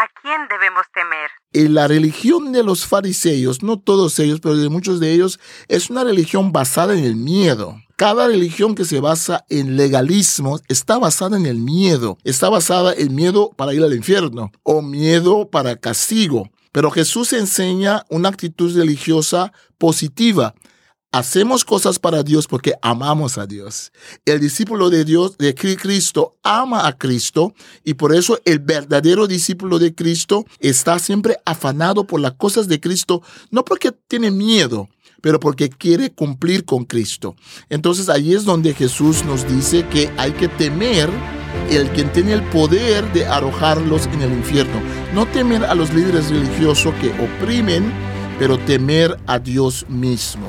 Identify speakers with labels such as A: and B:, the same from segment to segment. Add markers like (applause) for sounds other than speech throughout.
A: ¿A quién debemos temer?
B: Y la religión de los fariseos, no todos ellos, pero de muchos de ellos, es una religión basada en el miedo. Cada religión que se basa en legalismo está basada en el miedo. Está basada en miedo para ir al infierno o miedo para castigo. Pero Jesús enseña una actitud religiosa positiva. Hacemos cosas para Dios porque amamos a Dios. El discípulo de Dios, de Cristo, ama a Cristo y por eso el verdadero discípulo de Cristo está siempre afanado por las cosas de Cristo, no porque tiene miedo, pero porque quiere cumplir con Cristo. Entonces ahí es donde Jesús nos dice que hay que temer el quien tiene el poder de arrojarlos en el infierno. No temer a los líderes religiosos que oprimen, pero temer a Dios mismo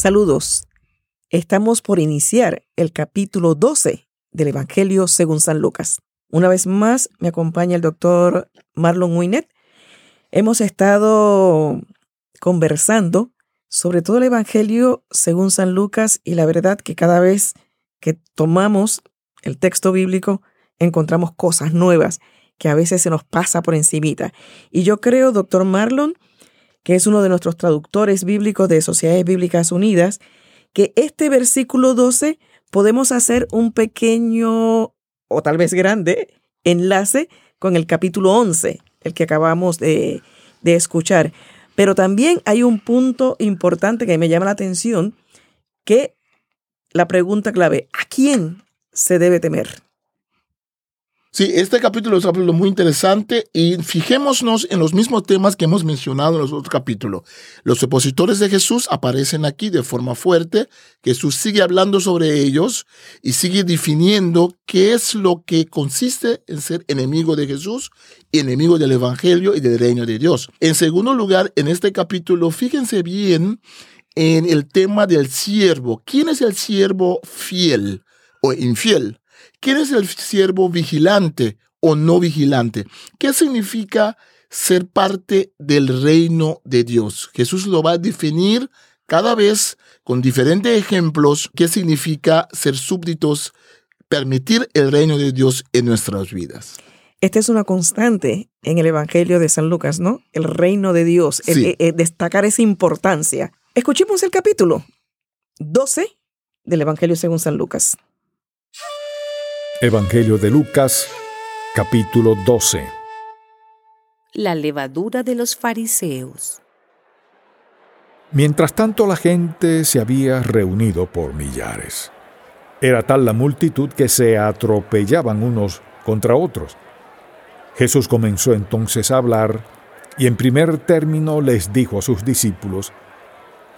C: Saludos. Estamos por iniciar el capítulo 12 del Evangelio según San Lucas. Una vez más me acompaña el doctor Marlon Winnet. Hemos estado conversando sobre todo el Evangelio según San Lucas y la verdad que cada vez que tomamos el texto bíblico encontramos cosas nuevas que a veces se nos pasa por encimita. Y yo creo, doctor Marlon, que es uno de nuestros traductores bíblicos de Sociedades Bíblicas Unidas, que este versículo 12 podemos hacer un pequeño o tal vez grande enlace con el capítulo 11, el que acabamos de, de escuchar. Pero también hay un punto importante que me llama la atención, que la pregunta clave, ¿a quién se debe temer?
B: Sí, este capítulo es un capítulo muy interesante y fijémonos en los mismos temas que hemos mencionado en los otros capítulos. Los opositores de Jesús aparecen aquí de forma fuerte, Jesús sigue hablando sobre ellos y sigue definiendo qué es lo que consiste en ser enemigo de Jesús, enemigo del Evangelio y del reino de Dios. En segundo lugar, en este capítulo, fíjense bien en el tema del siervo. ¿Quién es el siervo fiel o infiel? ¿Quién es el siervo vigilante o no vigilante? ¿Qué significa ser parte del reino de Dios? Jesús lo va a definir cada vez con diferentes ejemplos qué significa ser súbditos, permitir el reino de Dios en nuestras vidas.
C: Esta es una constante en el Evangelio de San Lucas, ¿no? El reino de Dios, eh, eh, destacar esa importancia. Escuchemos el capítulo 12 del Evangelio según San Lucas.
D: Evangelio de Lucas, capítulo 12.
E: La levadura de los fariseos.
D: Mientras tanto la gente se había reunido por millares. Era tal la multitud que se atropellaban unos contra otros. Jesús comenzó entonces a hablar y en primer término les dijo a sus discípulos,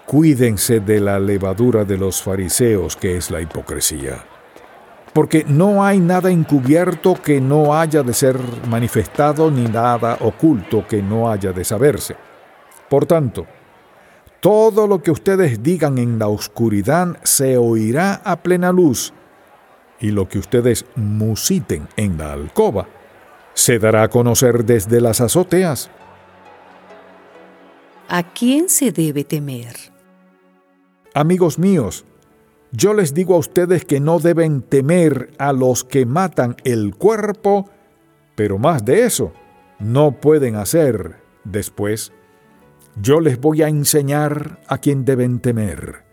D: Cuídense de la levadura de los fariseos que es la hipocresía porque no hay nada encubierto que no haya de ser manifestado, ni nada oculto que no haya de saberse. Por tanto, todo lo que ustedes digan en la oscuridad se oirá a plena luz, y lo que ustedes musiten en la alcoba se dará a conocer desde las azoteas.
E: ¿A quién se debe temer?
D: Amigos míos, yo les digo a ustedes que no deben temer a los que matan el cuerpo, pero más de eso no pueden hacer después. Yo les voy a enseñar a quién deben temer.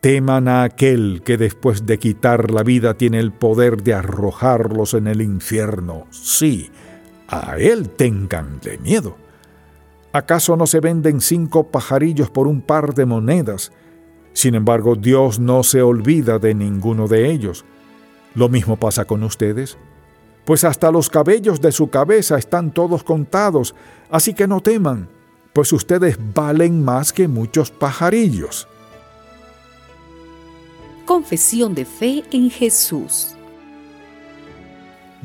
D: Teman a aquel que después de quitar la vida tiene el poder de arrojarlos en el infierno. Sí, a él tenganle miedo. ¿Acaso no se venden cinco pajarillos por un par de monedas? Sin embargo, Dios no se olvida de ninguno de ellos. Lo mismo pasa con ustedes. Pues hasta los cabellos de su cabeza están todos contados, así que no teman, pues ustedes valen más que muchos pajarillos.
E: Confesión de fe en Jesús.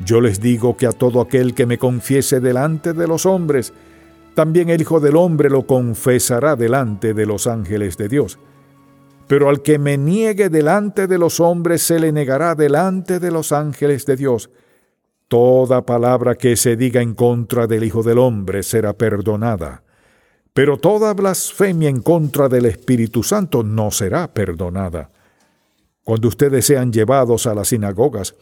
D: Yo les digo que a todo aquel que me confiese delante de los hombres, también el Hijo del Hombre lo confesará delante de los ángeles de Dios. Pero al que me niegue delante de los hombres, se le negará delante de los ángeles de Dios. Toda palabra que se diga en contra del Hijo del Hombre será perdonada, pero toda blasfemia en contra del Espíritu Santo no será perdonada. Cuando ustedes sean llevados a las sinagogas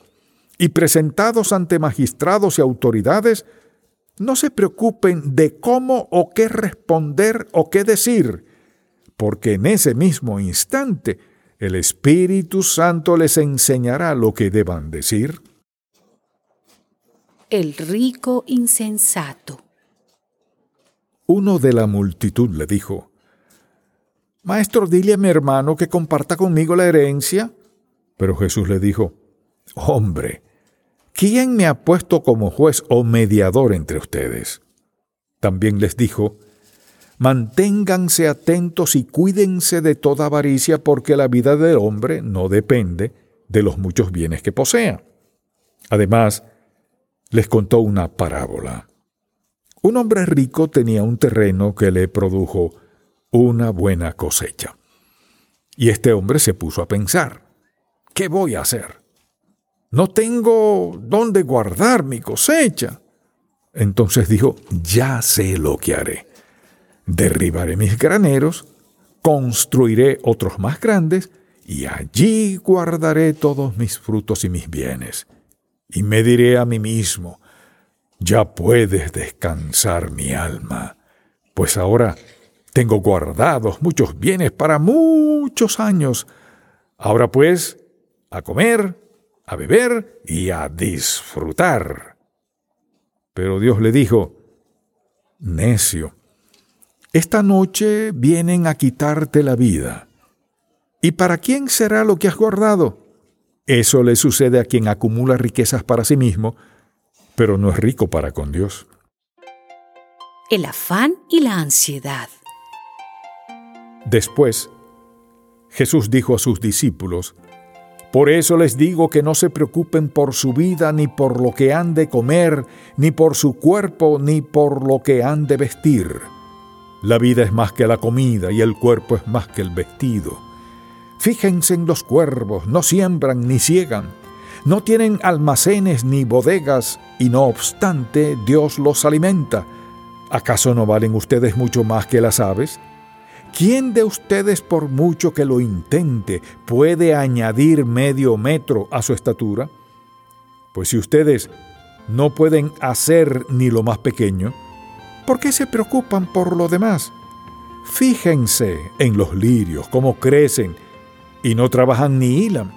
D: y presentados ante magistrados y autoridades, no se preocupen de cómo o qué responder o qué decir, porque en ese mismo instante el Espíritu Santo les enseñará lo que deban decir.
E: El rico insensato.
D: Uno de la multitud le dijo, Maestro, dile a mi hermano que comparta conmigo la herencia. Pero Jesús le dijo, Hombre, ¿quién me ha puesto como juez o mediador entre ustedes? También les dijo, Manténganse atentos y cuídense de toda avaricia porque la vida del hombre no depende de los muchos bienes que posea. Además, les contó una parábola. Un hombre rico tenía un terreno que le produjo una buena cosecha. Y este hombre se puso a pensar, ¿qué voy a hacer? No tengo dónde guardar mi cosecha. Entonces dijo, ya sé lo que haré. Derribaré mis graneros, construiré otros más grandes, y allí guardaré todos mis frutos y mis bienes y me diré a mí mismo, ya puedes descansar mi alma, pues ahora tengo guardados muchos bienes para muchos años. Ahora pues, a comer, a beber y a disfrutar. Pero Dios le dijo, necio, esta noche vienen a quitarte la vida. ¿Y para quién será lo que has guardado? Eso le sucede a quien acumula riquezas para sí mismo, pero no es rico para con Dios.
E: El afán y la ansiedad.
D: Después, Jesús dijo a sus discípulos, Por eso les digo que no se preocupen por su vida, ni por lo que han de comer, ni por su cuerpo, ni por lo que han de vestir. La vida es más que la comida y el cuerpo es más que el vestido. Fíjense en los cuervos, no siembran ni ciegan, no tienen almacenes ni bodegas, y no obstante Dios los alimenta. ¿Acaso no valen ustedes mucho más que las aves? ¿Quién de ustedes, por mucho que lo intente, puede añadir medio metro a su estatura? Pues si ustedes no pueden hacer ni lo más pequeño, ¿por qué se preocupan por lo demás? Fíjense en los lirios, cómo crecen, y no trabajan ni hilan.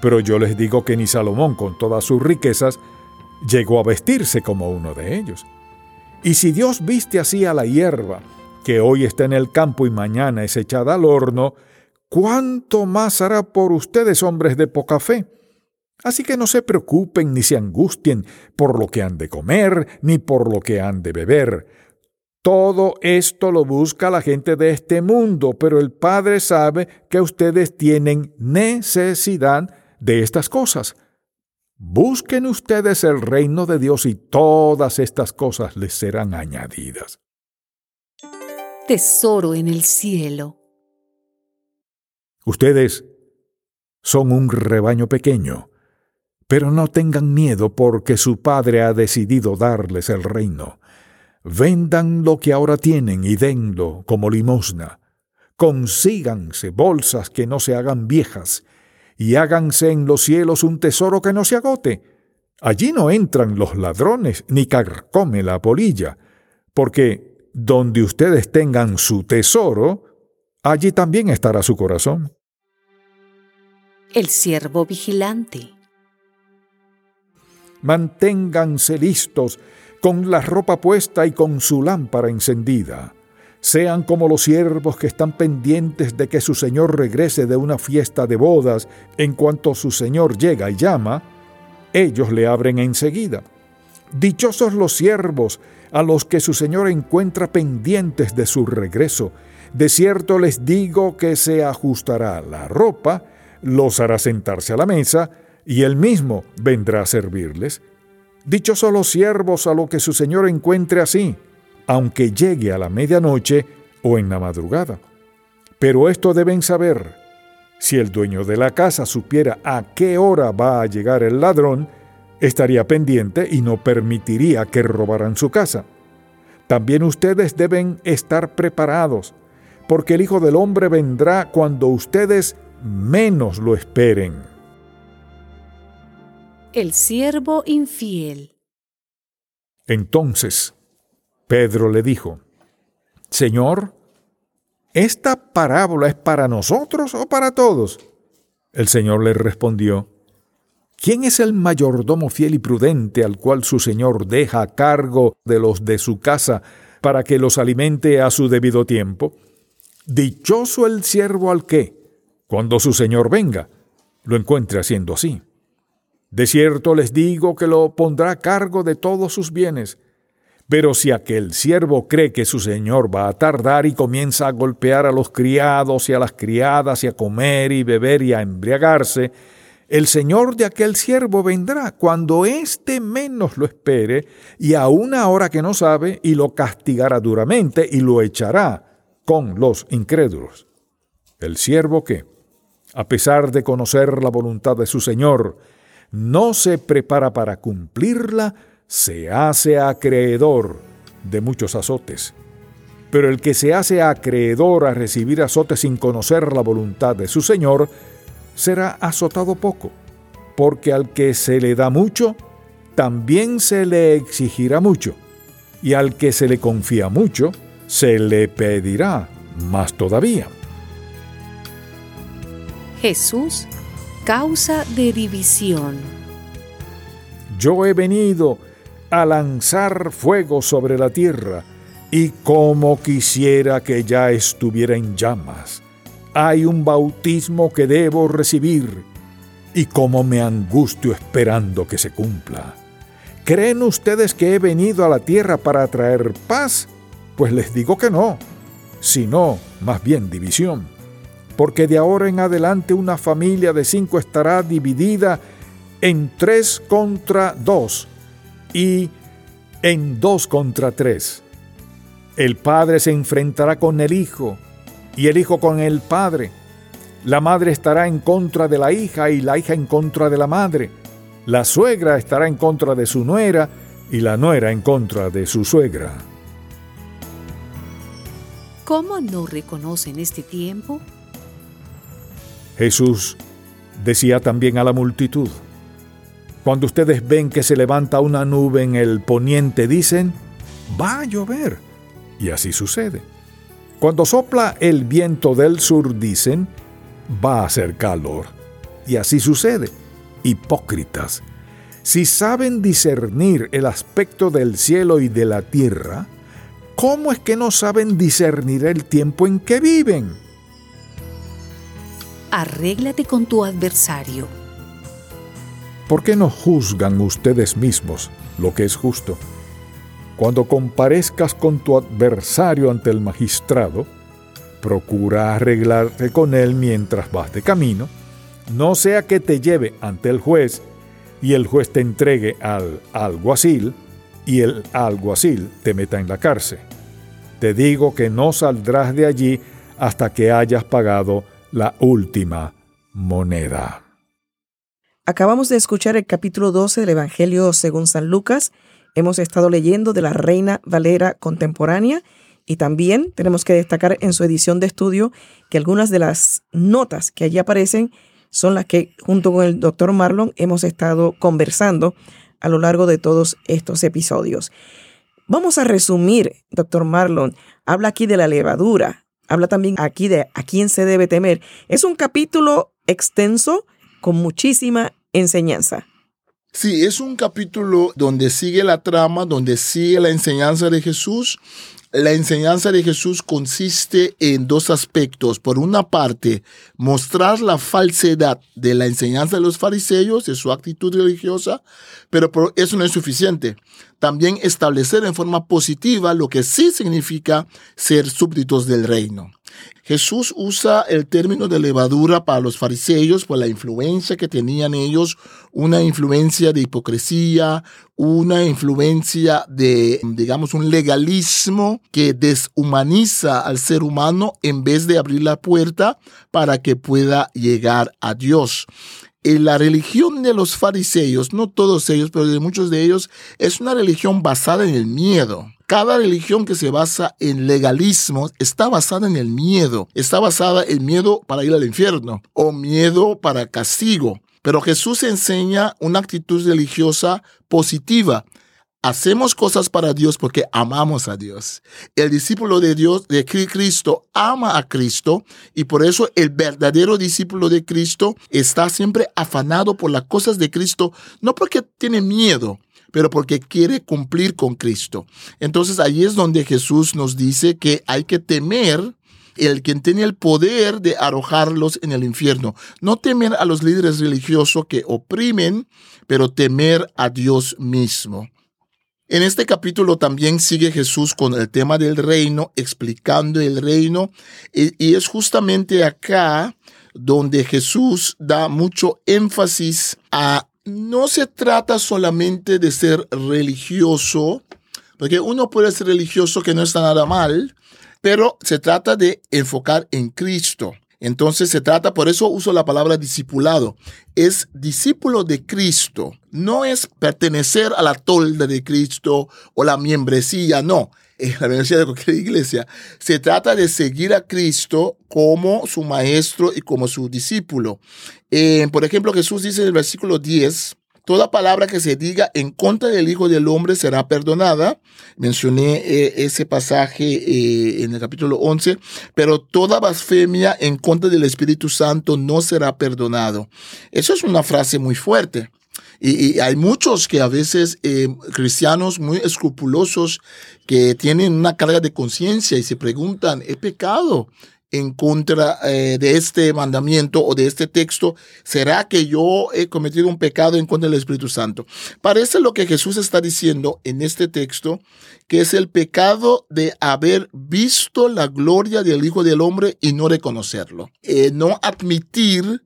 D: Pero yo les digo que ni Salomón, con todas sus riquezas, llegó a vestirse como uno de ellos. Y si Dios viste así a la hierba, que hoy está en el campo y mañana es echada al horno, ¿cuánto más hará por ustedes, hombres de poca fe? Así que no se preocupen ni se angustien por lo que han de comer, ni por lo que han de beber todo esto lo busca la gente de este mundo, pero el Padre sabe que ustedes tienen necesidad de estas cosas. Busquen ustedes el reino de Dios y todas estas cosas les serán añadidas.
E: Tesoro en el cielo.
D: Ustedes son un rebaño pequeño, pero no tengan miedo porque su Padre ha decidido darles el reino. Vendan lo que ahora tienen y denlo como limosna. Consíganse bolsas que no se hagan viejas y háganse en los cielos un tesoro que no se agote. Allí no entran los ladrones ni carcome la polilla, porque donde ustedes tengan su tesoro, allí también estará su corazón.
E: El siervo vigilante.
D: Manténganse listos con la ropa puesta y con su lámpara encendida. Sean como los siervos que están pendientes de que su señor regrese de una fiesta de bodas. En cuanto su señor llega y llama, ellos le abren enseguida. Dichosos los siervos a los que su señor encuentra pendientes de su regreso. De cierto les digo que se ajustará la ropa, los hará sentarse a la mesa, y él mismo vendrá a servirles. Dichosos los siervos a lo que su señor encuentre así, aunque llegue a la medianoche o en la madrugada. Pero esto deben saber, si el dueño de la casa supiera a qué hora va a llegar el ladrón, estaría pendiente y no permitiría que robaran su casa. También ustedes deben estar preparados, porque el Hijo del Hombre vendrá cuando ustedes menos lo esperen.
E: El siervo infiel.
D: Entonces, Pedro le dijo, Señor, ¿esta parábola es para nosotros o para todos? El Señor le respondió, ¿Quién es el mayordomo fiel y prudente al cual su señor deja a cargo de los de su casa para que los alimente a su debido tiempo? Dichoso el siervo al que, cuando su señor venga, lo encuentre haciendo así. De cierto les digo que lo pondrá a cargo de todos sus bienes. Pero si aquel siervo cree que su señor va a tardar y comienza a golpear a los criados y a las criadas y a comer y beber y a embriagarse, el señor de aquel siervo vendrá cuando éste menos lo espere y a una hora que no sabe y lo castigará duramente y lo echará con los incrédulos. El siervo que, a pesar de conocer la voluntad de su señor, no se prepara para cumplirla, se hace acreedor de muchos azotes. Pero el que se hace acreedor a recibir azotes sin conocer la voluntad de su Señor, será azotado poco, porque al que se le da mucho, también se le exigirá mucho, y al que se le confía mucho, se le pedirá más todavía.
E: Jesús, causa de división.
D: Yo he venido a lanzar fuego sobre la tierra, y como quisiera que ya estuviera en llamas hay un bautismo que debo recibir y cómo me angustio esperando que se cumpla. ¿Creen ustedes que he venido a la tierra para traer paz? Pues les digo que no, sino más bien división. Porque de ahora en adelante una familia de cinco estará dividida en tres contra dos y en dos contra tres. El padre se enfrentará con el hijo y el hijo con el padre. La madre estará en contra de la hija y la hija en contra de la madre. La suegra estará en contra de su nuera y la nuera en contra de su suegra.
E: ¿Cómo no reconocen este tiempo?
D: Jesús decía también a la multitud, cuando ustedes ven que se levanta una nube en el poniente, dicen, va a llover. Y así sucede. Cuando sopla el viento del sur, dicen, va a hacer calor. Y así sucede. Hipócritas. Si saben discernir el aspecto del cielo y de la tierra, ¿cómo es que no saben discernir el tiempo en que viven?
E: Arréglate con tu adversario.
D: ¿Por qué no juzgan ustedes mismos lo que es justo? Cuando comparezcas con tu adversario ante el magistrado, procura arreglarte con él mientras vas de camino, no sea que te lleve ante el juez y el juez te entregue al alguacil y el alguacil te meta en la cárcel. Te digo que no saldrás de allí hasta que hayas pagado la última moneda.
C: Acabamos de escuchar el capítulo 12 del Evangelio según San Lucas Hemos estado leyendo de la Reina Valera contemporánea y también tenemos que destacar en su edición de estudio que algunas de las notas que allí aparecen son las que junto con el doctor Marlon hemos estado conversando a lo largo de todos estos episodios. Vamos a resumir, doctor Marlon. Habla aquí de la levadura, habla también aquí de a quién se debe temer. Es un capítulo extenso con muchísima enseñanza.
B: Sí, es un capítulo donde sigue la trama, donde sigue la enseñanza de Jesús. La enseñanza de Jesús consiste en dos aspectos. Por una parte, mostrar la falsedad de la enseñanza de los fariseos, de su actitud religiosa, pero eso no es suficiente. También establecer en forma positiva lo que sí significa ser súbditos del reino. Jesús usa el término de levadura para los fariseos por la influencia que tenían ellos, una influencia de hipocresía, una influencia de, digamos, un legalismo que deshumaniza al ser humano en vez de abrir la puerta para que pueda llegar a Dios la religión de los fariseos, no todos ellos, pero de muchos de ellos, es una religión basada en el miedo. Cada religión que se basa en legalismo está basada en el miedo. Está basada en miedo para ir al infierno o miedo para castigo. Pero Jesús enseña una actitud religiosa positiva. Hacemos cosas para Dios porque amamos a Dios. El discípulo de Dios, de Cristo, ama a Cristo y por eso el verdadero discípulo de Cristo está siempre afanado por las cosas de Cristo, no porque tiene miedo, pero porque quiere cumplir con Cristo. Entonces ahí es donde Jesús nos dice que hay que temer el quien tiene el poder de arrojarlos en el infierno. No temer a los líderes religiosos que oprimen, pero temer a Dios mismo. En este capítulo también sigue Jesús con el tema del reino, explicando el reino, y, es justamente acá donde Jesús da mucho énfasis a no se trata solamente de ser religioso, porque uno puede ser religioso que no está nada mal, pero se trata de enfocar en Cristo. Entonces se trata, por eso uso la palabra discipulado, es discípulo de Cristo, no es pertenecer a la tolda de Cristo o la membresía, no, en la membresía de cualquier iglesia, se trata de seguir a Cristo como su maestro y como su discípulo. Eh, por ejemplo, Jesús dice en el versículo 10, Toda palabra que se diga en contra del Hijo del Hombre será perdonada. Mencioné eh, ese pasaje eh, en el capítulo 11, pero toda blasfemia en contra del Espíritu Santo no será perdonado. Eso es una frase muy fuerte. Y, hay muchos que a veces, eh, cristianos muy escrupulosos, que tienen una carga de conciencia y se preguntan, ¿he pecado? En contra eh, de este mandamiento o de este texto, ¿será que yo he cometido un pecado en contra del Espíritu Santo? Parece lo que Jesús está diciendo en este texto, que es el pecado de haber visto la gloria del Hijo del Hombre y no reconocerlo. Eh, no admitir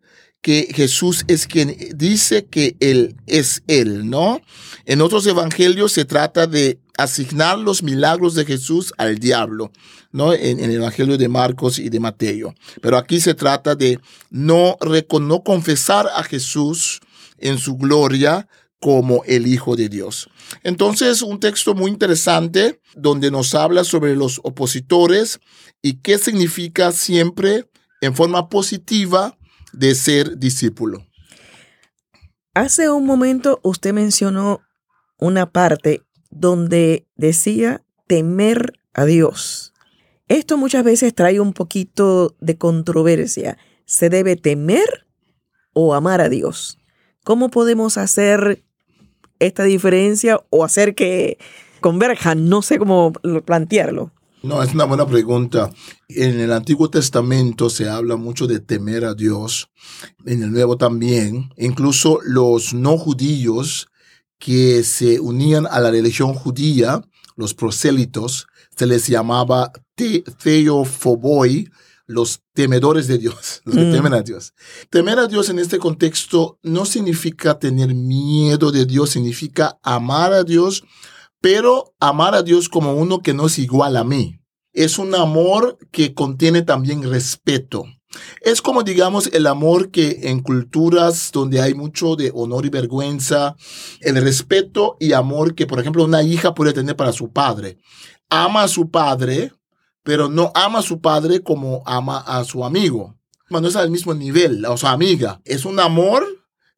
B: que Jesús es quien dice que Él es Él, ¿no? En otros evangelios se trata de asignar los milagros de Jesús al diablo, ¿no? En, el evangelio de Marcos y de Mateo. Pero aquí se trata de no, no confesar a Jesús en su gloria como el Hijo de Dios. Entonces, un texto muy interesante donde nos habla sobre los opositores y qué significa siempre en forma positiva de ser discípulo.
C: Hace un momento usted mencionó una parte donde decía temer a Dios. Esto muchas veces trae un poquito de controversia. ¿Se debe temer o amar a Dios? ¿Cómo podemos hacer esta diferencia o hacer que converjan? No sé cómo plantearlo.
B: No, es una buena pregunta. En el Antiguo Testamento se habla mucho de temer a Dios, en el Nuevo también. Incluso los no judíos que se unían a la religión judía, los prosélitos, se les llamaba theophoboi, los temedores de Dios, (laughs) los que mm. temen a Dios. Temer a Dios en este contexto no significa tener miedo de Dios, significa amar a Dios pero amar a Dios como uno que no es igual a mí. Es un amor que contiene también respeto. Es como, digamos, el amor que en culturas donde hay mucho de honor y vergüenza, el respeto y amor que, por ejemplo, una hija puede tener para su padre. Ama a su padre, pero no ama a su padre como ama a su amigo. No es al mismo nivel, o su amiga. Es un amor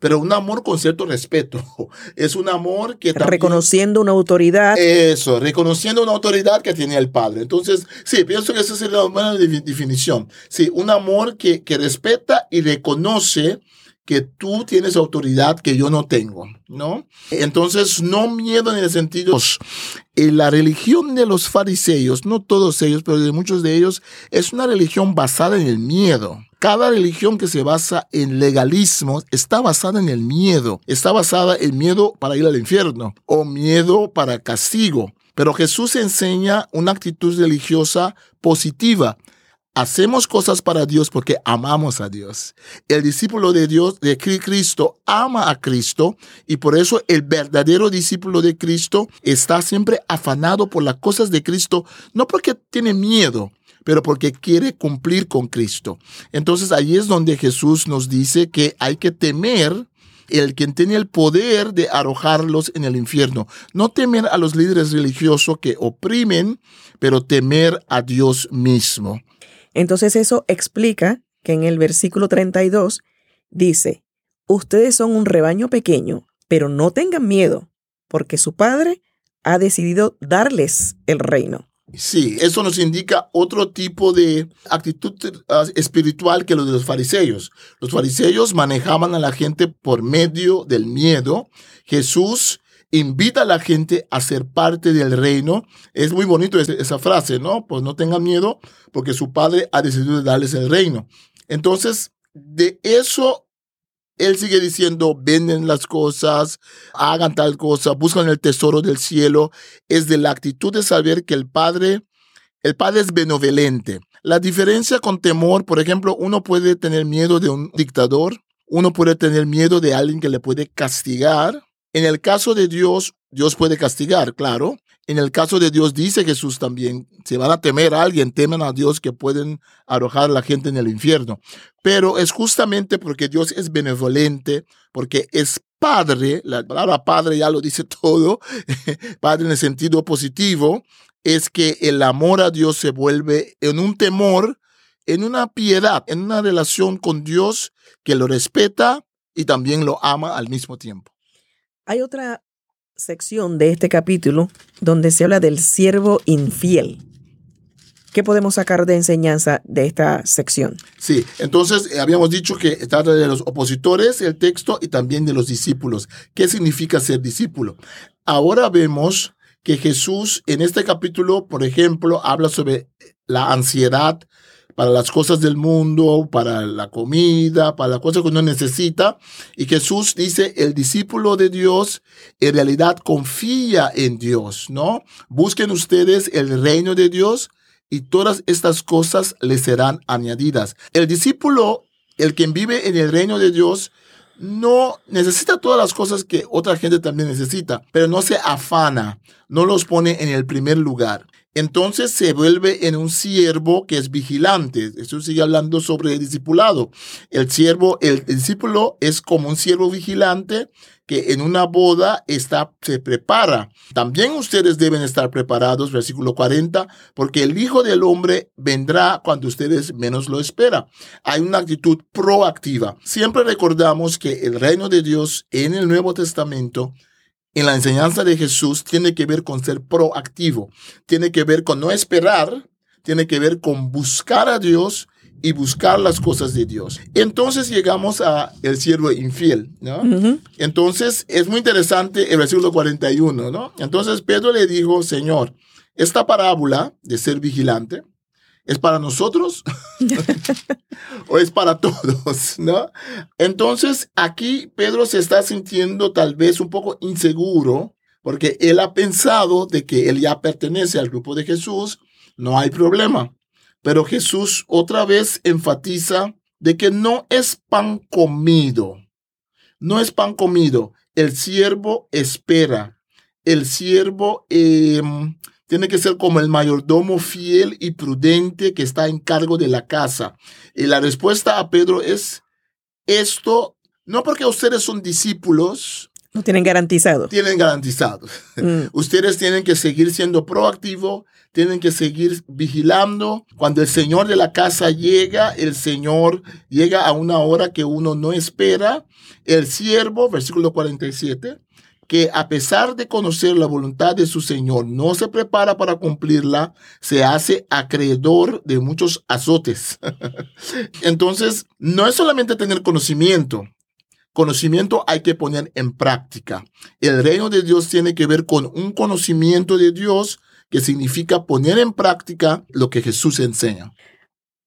B: pero un amor con cierto respeto. (laughs) Es un amor que
C: también, Reconociendo una autoridad.
B: Eso, reconociendo una autoridad que tiene el padre. Entonces, sí, pienso que esa es la buena definición. Sí, un amor que, que respeta y reconoce que tú tienes autoridad que yo no tengo, ¿no? Entonces, no miedo en el sentido, en la religión de los fariseos, no todos ellos, pero de muchos de ellos, es una religión basada en el miedo. Cada religión que se basa en legalismo está basada en el miedo. Está basada en miedo para ir al infierno o miedo para castigo. Pero Jesús enseña una actitud religiosa positiva. Hacemos cosas para Dios porque amamos a Dios. El discípulo de Dios, de Cristo, ama a Cristo y por eso el verdadero discípulo de Cristo está siempre afanado por las cosas de Cristo, no porque tiene miedo, pero porque quiere cumplir con Cristo. Entonces ahí es donde Jesús nos dice que hay que temer el quien tiene el poder de arrojarlos en el infierno. No temer a los líderes religiosos que oprimen, pero temer a Dios mismo.
C: Entonces eso explica que en el versículo 32 dice, ustedes son un rebaño pequeño, pero no tengan miedo, porque su Padre ha decidido darles el reino.
B: Sí, eso nos indica otro tipo de actitud ah, espiritual que lo de los fariseos. Los fariseos manejaban a la gente por medio del miedo. Jesús invita a la gente a ser parte del reino. Es muy bonito esa frase, ¿no? Pues no tengan miedo porque su padre ha decidido darles el reino. Entonces, de eso él sigue diciendo, venden las cosas, hagan tal cosa, buscan el tesoro del cielo. Es de la actitud de saber que el Padre, el Padre es benevolente. La diferencia con temor, por ejemplo, uno puede tener miedo de un dictador, uno puede tener miedo de alguien que le puede castigar. En el caso de Dios, Dios puede castigar, claro, en el caso de Dios dice Jesús también, se van a temer a alguien, temen a Dios que pueden arrojar a la gente en el infierno. Pero es justamente porque Dios es benevolente, porque es padre, la palabra padre ya lo dice (laughs) todo, (laughs) padre en el sentido positivo, es que el amor a Dios se vuelve en un temor, en una piedad, en una relación con Dios que lo respeta y también lo ama al mismo tiempo.
C: Hay otra sección de este capítulo donde se habla del siervo infiel. ¿Qué podemos sacar de enseñanza de esta sección?
B: Sí, entonces eh, habíamos dicho que trata de los opositores, el texto, y también de los discípulos. ¿Qué significa ser discípulo? Ahora vemos que Jesús en este capítulo, por ejemplo, habla sobre la ansiedad para las cosas del mundo, para la comida, para las cosas que uno necesita. Y Jesús dice, el discípulo de Dios en realidad confía en Dios, ¿no? Busquen ustedes el reino de Dios y todas estas cosas les serán añadidas. El discípulo, el quien vive en el reino de Dios, no necesita todas las cosas que otra gente también necesita, pero no se afana, no los pone en el primer lugar entonces se vuelve en un siervo que es vigilante. Eso sigue hablando sobre el discipulado. El siervo, el, discípulo es como un siervo vigilante que en una boda está, se prepara. También ustedes deben estar preparados, versículo 40, porque el Hijo del Hombre vendrá cuando ustedes menos lo esperan. Hay una actitud proactiva. Siempre recordamos que el reino de Dios en el Nuevo Testamento en la enseñanza de Jesús tiene que ver con ser proactivo, tiene que ver con no esperar, tiene que ver con buscar a Dios y buscar las cosas de Dios. Entonces llegamos a el siervo infiel, ¿no? Entonces es muy interesante el versículo 41, ¿no? Entonces Pedro le dijo, Señor, esta parábola de ser vigilante ¿Es para nosotros (laughs) o es para todos? (laughs) ¿no? Entonces, aquí Pedro se está sintiendo tal vez un poco inseguro porque él ha pensado de que él ya pertenece al grupo de Jesús, no hay problema. Pero Jesús otra vez enfatiza de que no es pan comido, no es pan comido. El siervo espera, el siervo eh, tiene que ser como el mayordomo fiel y prudente que está en cargo de la casa. Y la respuesta a Pedro es esto, no porque ustedes son discípulos.
C: No tienen garantizado.
B: Tienen garantizado. Mm. (laughs) ustedes tienen que seguir siendo proactivos, tienen que seguir vigilando. Cuando el Señor de la casa llega, el Señor llega a una hora que uno no espera. El siervo, versículo 47, que a pesar de conocer la voluntad de su Señor, no se prepara para cumplirla, se hace acreedor de muchos azotes. (laughs) Entonces, no es solamente tener conocimiento, Conocimiento hay que poner en práctica. El reino de Dios tiene que ver con un conocimiento de Dios que significa poner en práctica lo que Jesús enseña.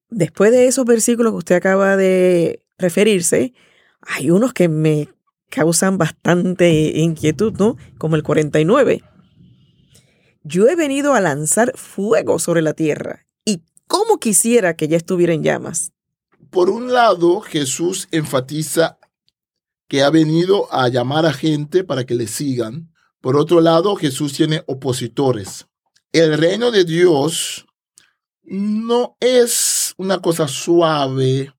C: Después de esos versículos que usted acaba de referirse, hay unos que me causan bastante inquietud, ¿no? Como el 49. Yo he venido a lanzar fuego sobre la tierra y cómo quisiera que ya estuviera en llamas.
B: Por un lado, Jesús enfatiza que ha venido a llamar a gente para que le sigan. Por otro lado, Jesús tiene opositores. El reino de Dios no es una cosa suave,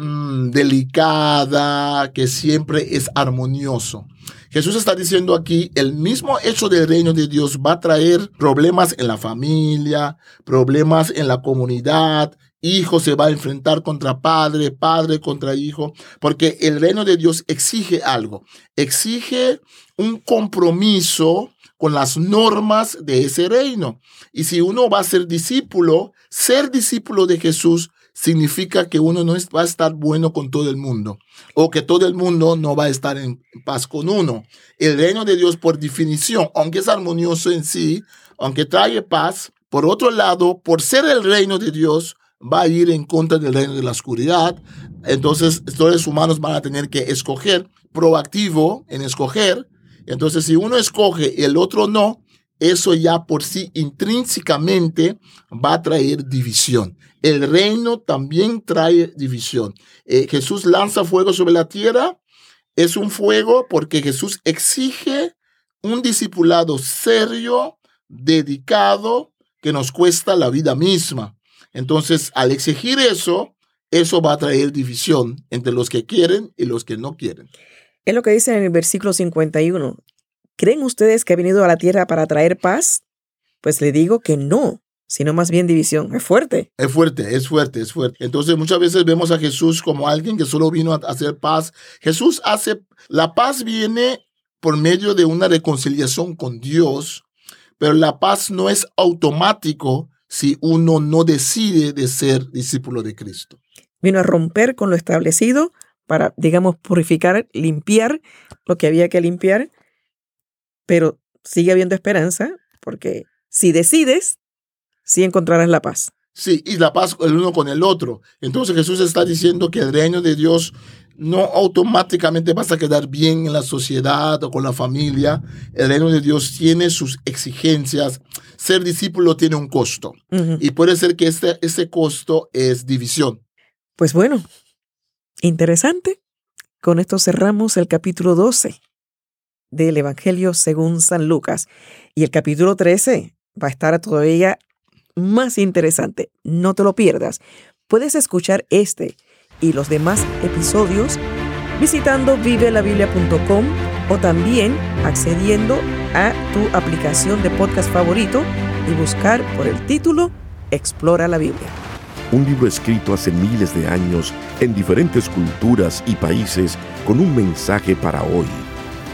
B: mm, delicada, que siempre es armonioso. Jesús está diciendo aquí, el mismo hecho del reino de Dios va a traer problemas en la familia, problemas en la comunidad, hijo se va a enfrentar contra padre, padre contra hijo, porque el reino de Dios exige algo, exige un compromiso con las normas de ese reino. Y si uno va a ser discípulo, ser discípulo de Jesús significa que uno no va a estar bueno con todo el mundo o que todo el mundo no va a estar en paz con uno. El reino de Dios, por definición, aunque es armonioso en sí, aunque trae paz, por otro lado, por ser el reino de Dios, va a ir en contra del reino de la oscuridad. Entonces, los seres humanos van a tener que escoger, proactivo en escoger. Entonces, si uno escoge y el otro no, eso ya por sí intrínsecamente va a traer división. El reino también trae división. Eh, Jesús lanza fuego sobre la tierra. Es un fuego porque Jesús exige un discipulado serio, dedicado, que nos cuesta la vida misma. Entonces, al exigir eso, eso va a traer división entre los que quieren y los que no quieren.
C: Es lo que dice en el versículo 51. ¿Creen ustedes que ha venido a la tierra para traer paz? Pues le digo que no, sino más bien división. Es fuerte.
B: Es fuerte, es fuerte, es fuerte. Entonces muchas veces vemos a Jesús como alguien que solo vino a hacer paz. Jesús hace, la paz viene por medio de una reconciliación con Dios, pero la paz no es automático si uno no decide de ser discípulo de Cristo.
C: Vino a romper con lo establecido para, digamos, purificar, limpiar lo que había que limpiar pero sigue habiendo esperanza porque si decides, sí encontrarás la paz.
B: Sí, y la paz el uno con el otro. Entonces Jesús está diciendo que el reino de Dios no automáticamente vas a quedar bien en la sociedad o con la familia. El reino de Dios tiene sus exigencias. Ser discípulo tiene un costo. Y puede ser que este, ese costo es división.
C: Pues bueno, interesante. Con esto cerramos el capítulo 12 del Evangelio según San Lucas. Y el capítulo 13 va a estar todavía más interesante. No te lo pierdas. Puedes escuchar este y los demás episodios visitando vivelabiblia.com o también accediendo a tu aplicación de podcast favorito y buscar por el título Explora la Biblia.
F: Un libro escrito hace miles de años en diferentes culturas y países con un mensaje para hoy